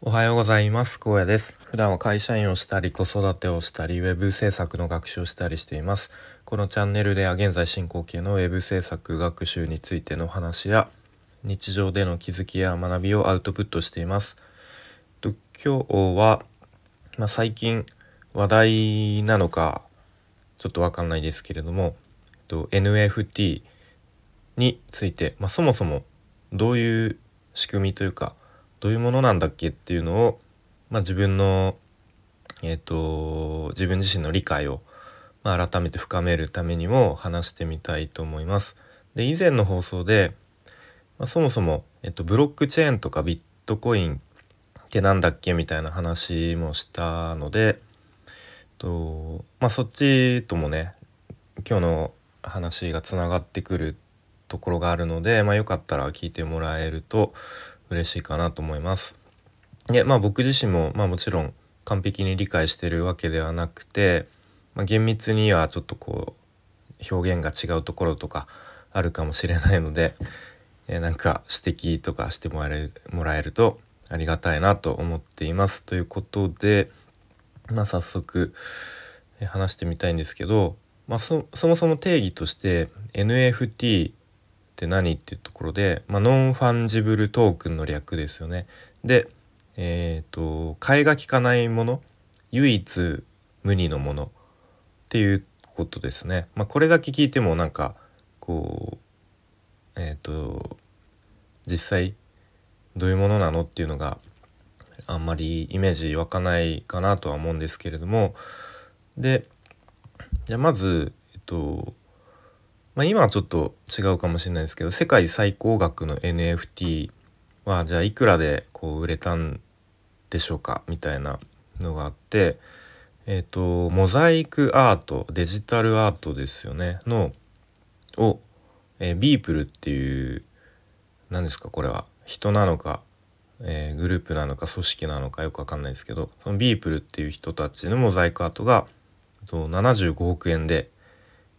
おはようございます。高野です。普段は会社員をしたり子育てをしたりウェブ制作の学習をしたりしています。このチャンネルでは現在進行形のウェブ制作学習についての話や日常での気づきや学びをアウトプットしています。と今日はまあ、最近話題なのかちょっとわかんないですけれどもと NFT について、まあ、そもそもどういう仕組みというかどういうものなんだっけっていうのを、まあ、自分の、えーと、自分自身の理解を、まあ、改めて深めるためにも話してみたいと思います。で以前の放送で、まあ、そもそも、えっと、ブロックチェーンとかビットコインってなんだっけみたいな話もしたのでと、まあ、そっちともね今日の話がつながってくるところがあるので、まあ、よかったら聞いてもらえると嬉しいかなと思います。でまあ僕自身も、まあ、もちろん完璧に理解してるわけではなくて、まあ、厳密にはちょっとこう表現が違うところとかあるかもしれないので、え、なんか指摘とかしてもらえるもらえるとありがたいなと思っています。ということで、まあ、早速話してみたいんですけど、まあ、そもそも定義として NFT って何っていうところで、まあ、 Non-Fungible Token の略ですよね。で、えっ、ー、と替えが利かないもの唯一無二のものっていうことですね。まあ、これだけ聞いてもなんかこうえっ、ー、と実際どういうものなのっていうのがあんまりイメージ湧かないかなとは思うんですけれどもでじゃあまずえっとまあ、今はちょっと違うかもしれないですけど世界最高額の NFT はじゃあいくらでこう売れたんでしょうかみたいなのがあってえっ、ー、とモザイクアートデジタルアートですよねのを、えー、ビープルっていう何ですかこれは。人なのか、えー、グループなのか組織なのかよくわかんないですけどそのビープルっていう人たちのモザイクアートが75億円で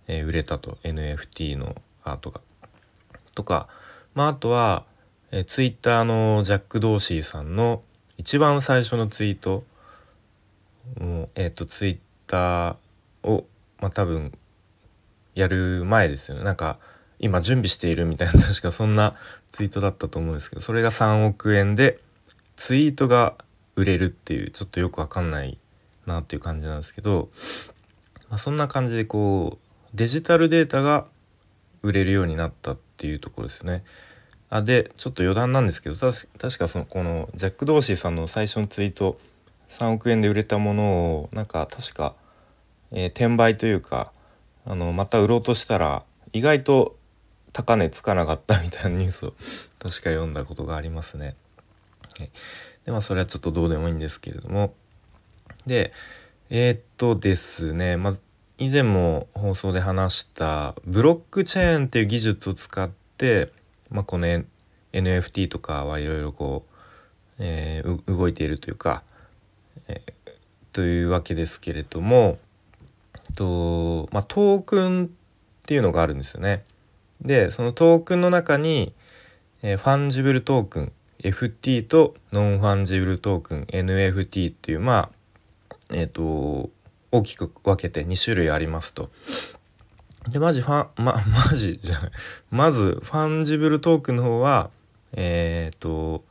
えー、売れたと。NFT のアートが。とか、まあ、あとは、えー、ツイッターのジャック・ドーシーさんの一番最初のツイート。も、えっ、ー、とツイッターを、まあ、多分やる前ですよね。なんか今準備しているみたいな 確かそんなツイートだったと思うんですけど。それが3億円でツイートが売れるっていうちょっとよくわかんないなっていう感じなんですけど、まあ、そんな感じでこうデジタルデータが売れるようになったっていうところですよね。あでちょっと余談なんですけど確かそのこのジャック・ドーシーさんの最初のツイート3億円で売れたものをなんか確か、えー、転売というかあのまた売ろうとしたら意外と高値つかなかったみたいなニュースを 確か読んだことがありますね。でまあそれはちょっとどうでもいいんですけれどもでえー、っとですねまず以前も放送で話したブロックチェーンっていう技術を使って、まあ、この NFT とかはいろいろこう、えー、動いているというか、えー、というわけですけれどもと、まあ、トークンっていうのがあるんですよね。でそのトークンの中に、えー、 Fungible Token FT とノンファンジブルトークン NFT っていうまあえっ、ー、と大きく分けて2種類ありますと。でマジファンまマジじゃないまず fungible token の方はえっ、と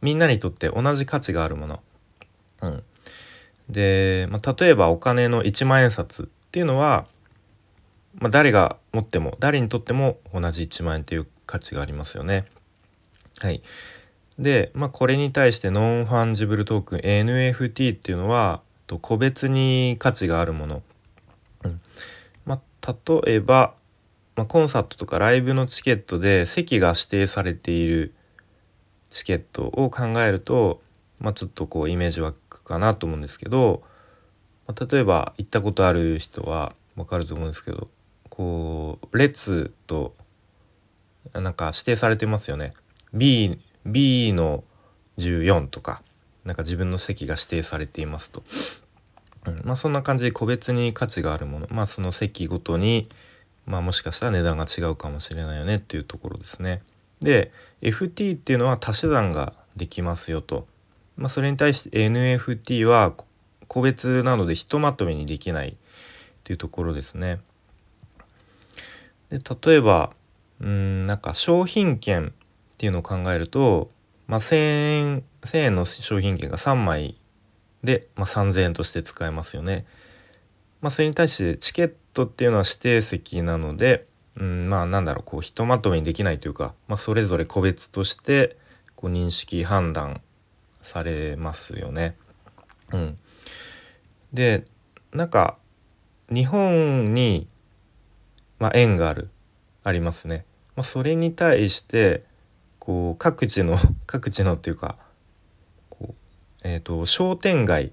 みんなにとって同じ価値があるもの。うん、で、まあ、例えばお金の1万円札っていうのは、まあ、誰が持っても誰にとっても同じ1万円という価値がありますよね。はい、で、まあ、これに対してノンファンジブルトークン NFT っていうのはと個別に価値があるもの、うんまあ、例えば、まあ、コンサートとかライブのチケットで席が指定されているチケットを考えると、まあ、ちょっとこうイメージ湧くかなと思うんですけど、まあ、例えば行ったことある人は分かると思うんですけどこう列となんか指定されてますよね。B, B の14とかなんか自分の席が指定されていますと。うん、まあそんな感じで個別に価値があるものまあその席ごとにまあもしかしたら値段が違うかもしれないよねっていうところですね。で FT っていうのは足し算ができますよと。まあ、それに対して NFT は個別なのでひとまとめにできないっていうところですね。で例えばうんなんか商品券っていうのを考えると、まあ、1,000円1,000円の商品券が3枚で、まあ、3,000円として使えますよね。まあ、それに対してチケットっていうのは指定席なので、うん、まあなんだろうこうひとまとめにできないというか、まあ、それぞれ個別としてこう認識判断されますよね。うん、でなんか日本に、まあ、縁があるありますね。まあ、それに対してこう各地の各地のっていうか、えーと、商店街っ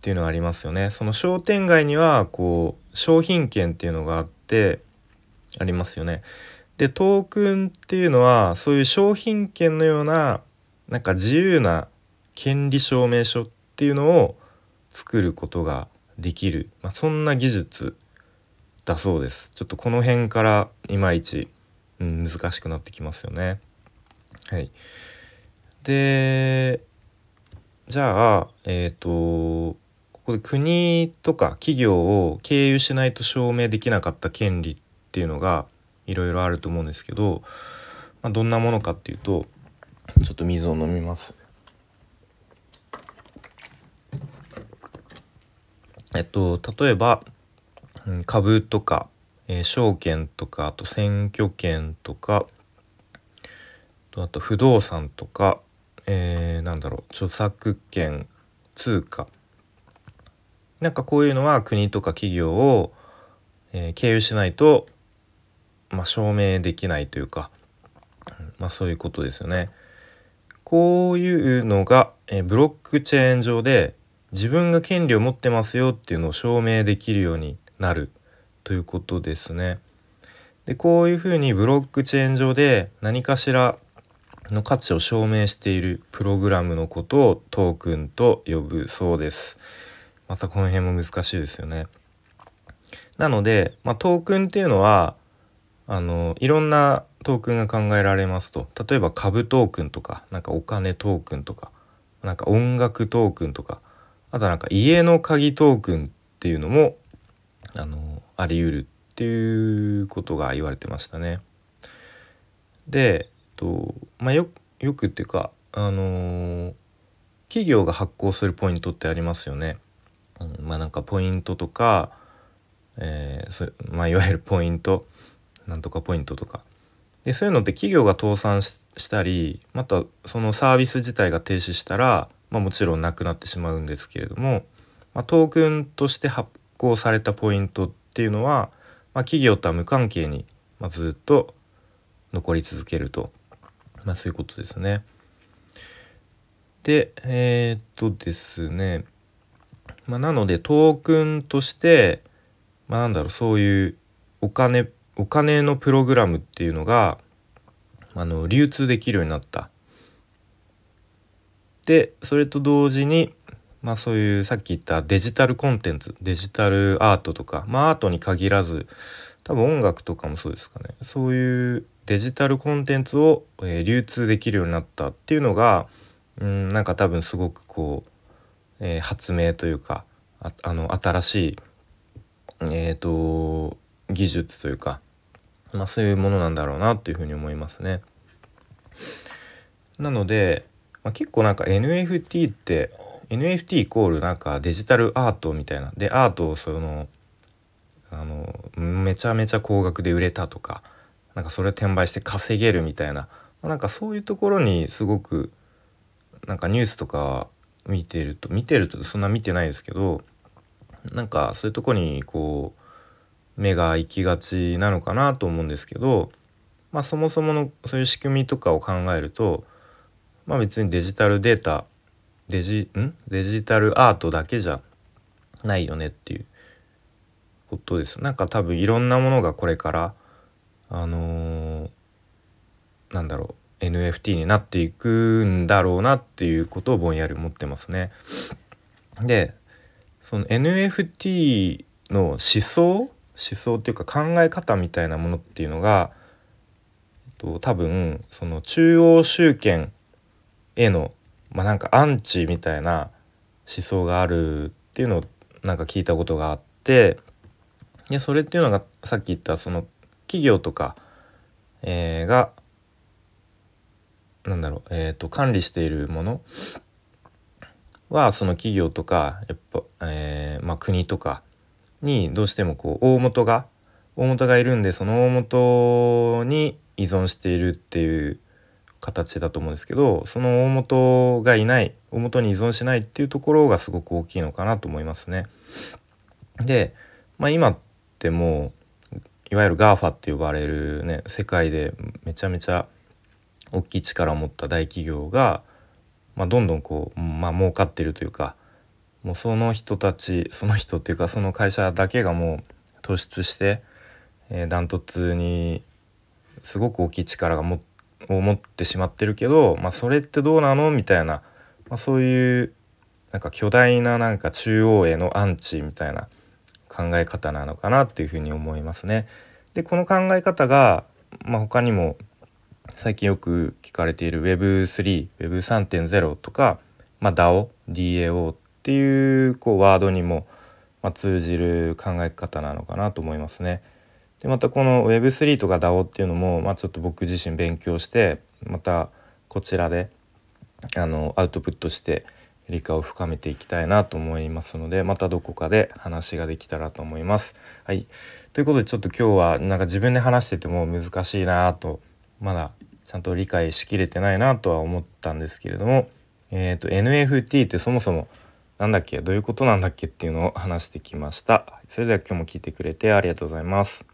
ていうのがありますよね。その商店街にはこう商品券っていうのがあってありますよね。でトークンっていうのはそういう商品券のようななんか自由な権利証明書っていうのを作ることができる、まあ、そんな技術だそうです。ちょっとこの辺からいまいち、うん、難しくなってきますよね。はい、でじゃあえっ、ー、とここで国とか企業を経由しないと証明できなかった権利っていうのがいろいろあると思うんですけど、まあ、どんなものかっていうとちょっと水を飲みます。えっと例えば株とか、えー、証券とかあと選挙権とかあと不動産とか、えー、なんだろう著作権通貨なんかこういうのは国とか企業を、えー、経由しないと、まあ、証明できないというか、まあ、そういうことですよね。こういうのが、えー、ブロックチェーン上で自分が権利を持ってますよっていうのを証明できるようになるということですね。でこういうふうにブロックチェーン上で何かしらの価値を証明しているプログラムのことをトークンと呼ぶそうです。またこの辺も難しいですよね。なので、まあ、トークンっていうのはあのいろんなトークンが考えられますと例えば株トークンとかなんかお金トークンとかなんか音楽トークンとかあとなんか家の鍵トークンっていうのもあのあり得るっていうことが言われてましたね。でとまあよよくっていうかあの企業が発行するポイントってありますよね。うん、まあなんかポイントとか、えーそまあ、いわゆるポイントなんとかポイントとかでそういうのって企業が倒産したりまたそのサービス自体が停止したら、まあ、もちろんなくなってしまうんですけれども、まあ、トークンとして発行されたポイントっていうのは、まあ、企業とは無関係に、ま、ずっと残り続けると、まあ、そういうことですね。でえー、っとですね、まあ、なのでトークンとして、まあ、なんだろうそういうお金お金のプログラムっていうのがあの流通できるようになった。でそれと同時にまあそういうさっき言ったデジタルコンテンツデジタルアートとかまあアートに限らず多分音楽とかもそうですかねそういうデジタルコンテンツを、えー、流通できるようになったっていうのがうんなんか多分すごくこう、えー、発明というかああの新しいえっ、ー、と技術というか、まあ、そういうものなんだろうなっていうふうに思いますね。なので、まあ、結構なんか NFT って NFT イコールなんかデジタルアートみたいなでアートをそのあのめちゃめちゃ高額で売れたとかなんかそれ転売して稼げるみたいな。なんかそういうところにすごくなんかニュースとか見てると見てるとそんな見てないですけどなんかそういうとこにこう目が行きがちなのかなと思うんですけどまあそもそものそういう仕組みとかを考えるとまあ別にデジタルデータデジん？デジタルアートだけじゃないよねっていうことです。なんか多分いろんなものがこれからあのー、なんだろう NFT になっていくんだろうなっていうことをぼんやり思ってますね。でその NFT の思想思想っていうか考え方みたいなものっていうのがと多分その中央集権へのまあなんかアンチみたいな思想があるっていうのをなんか聞いたことがあってでそれっていうのがさっき言ったその企業とか、えー、がなんだろう、えーと、管理しているものはその企業とかやっぱ、えー、まあ、国とかにどうしてもこう大元が大元がいるんでその大元に依存しているっていう形だと思うんですけどその大元がいない大元に依存しないっていうところがすごく大きいのかなと思いますね。で、まあ、今ってもういわゆる GAFA って呼ばれるね世界でめちゃめちゃ大きい力を持った大企業が、まあ、どんどんこう、まあ儲かってるというかもうその人たちその人っていうかその会社だけがもう突出してえー、ダントツにすごく大きい力がもを持ってしまってるけど、まあ、それってどうなの？みたいな、まあ、そういうなんか巨大ななんか中央へのアンチみたいな考え方なのかなっていうふうに思いますね。でこの考え方が、まあ、他にも最近よく聞かれている Web3、Web3.0 とか、まあ、DAO、DAO っていうこうワードにも、まあ、通じる考え方なのかなと思いますね。でまたこの Web3 とか DAO っていうのも、まあ、ちょっと僕自身勉強してまたこちらであのアウトプットして理解を深めていきたいなと思いますのでまたどこかで話ができたらと思います。はい、ということでちょっと今日はなんか自分で話してても難しいなとまだちゃんと理解しきれてないなとは思ったんですけれども、えーと、NFT ってそもそもなんだっけどういうことなんだっけっていうのを話してきました。それでは今日も聞いてくれてありがとうございます。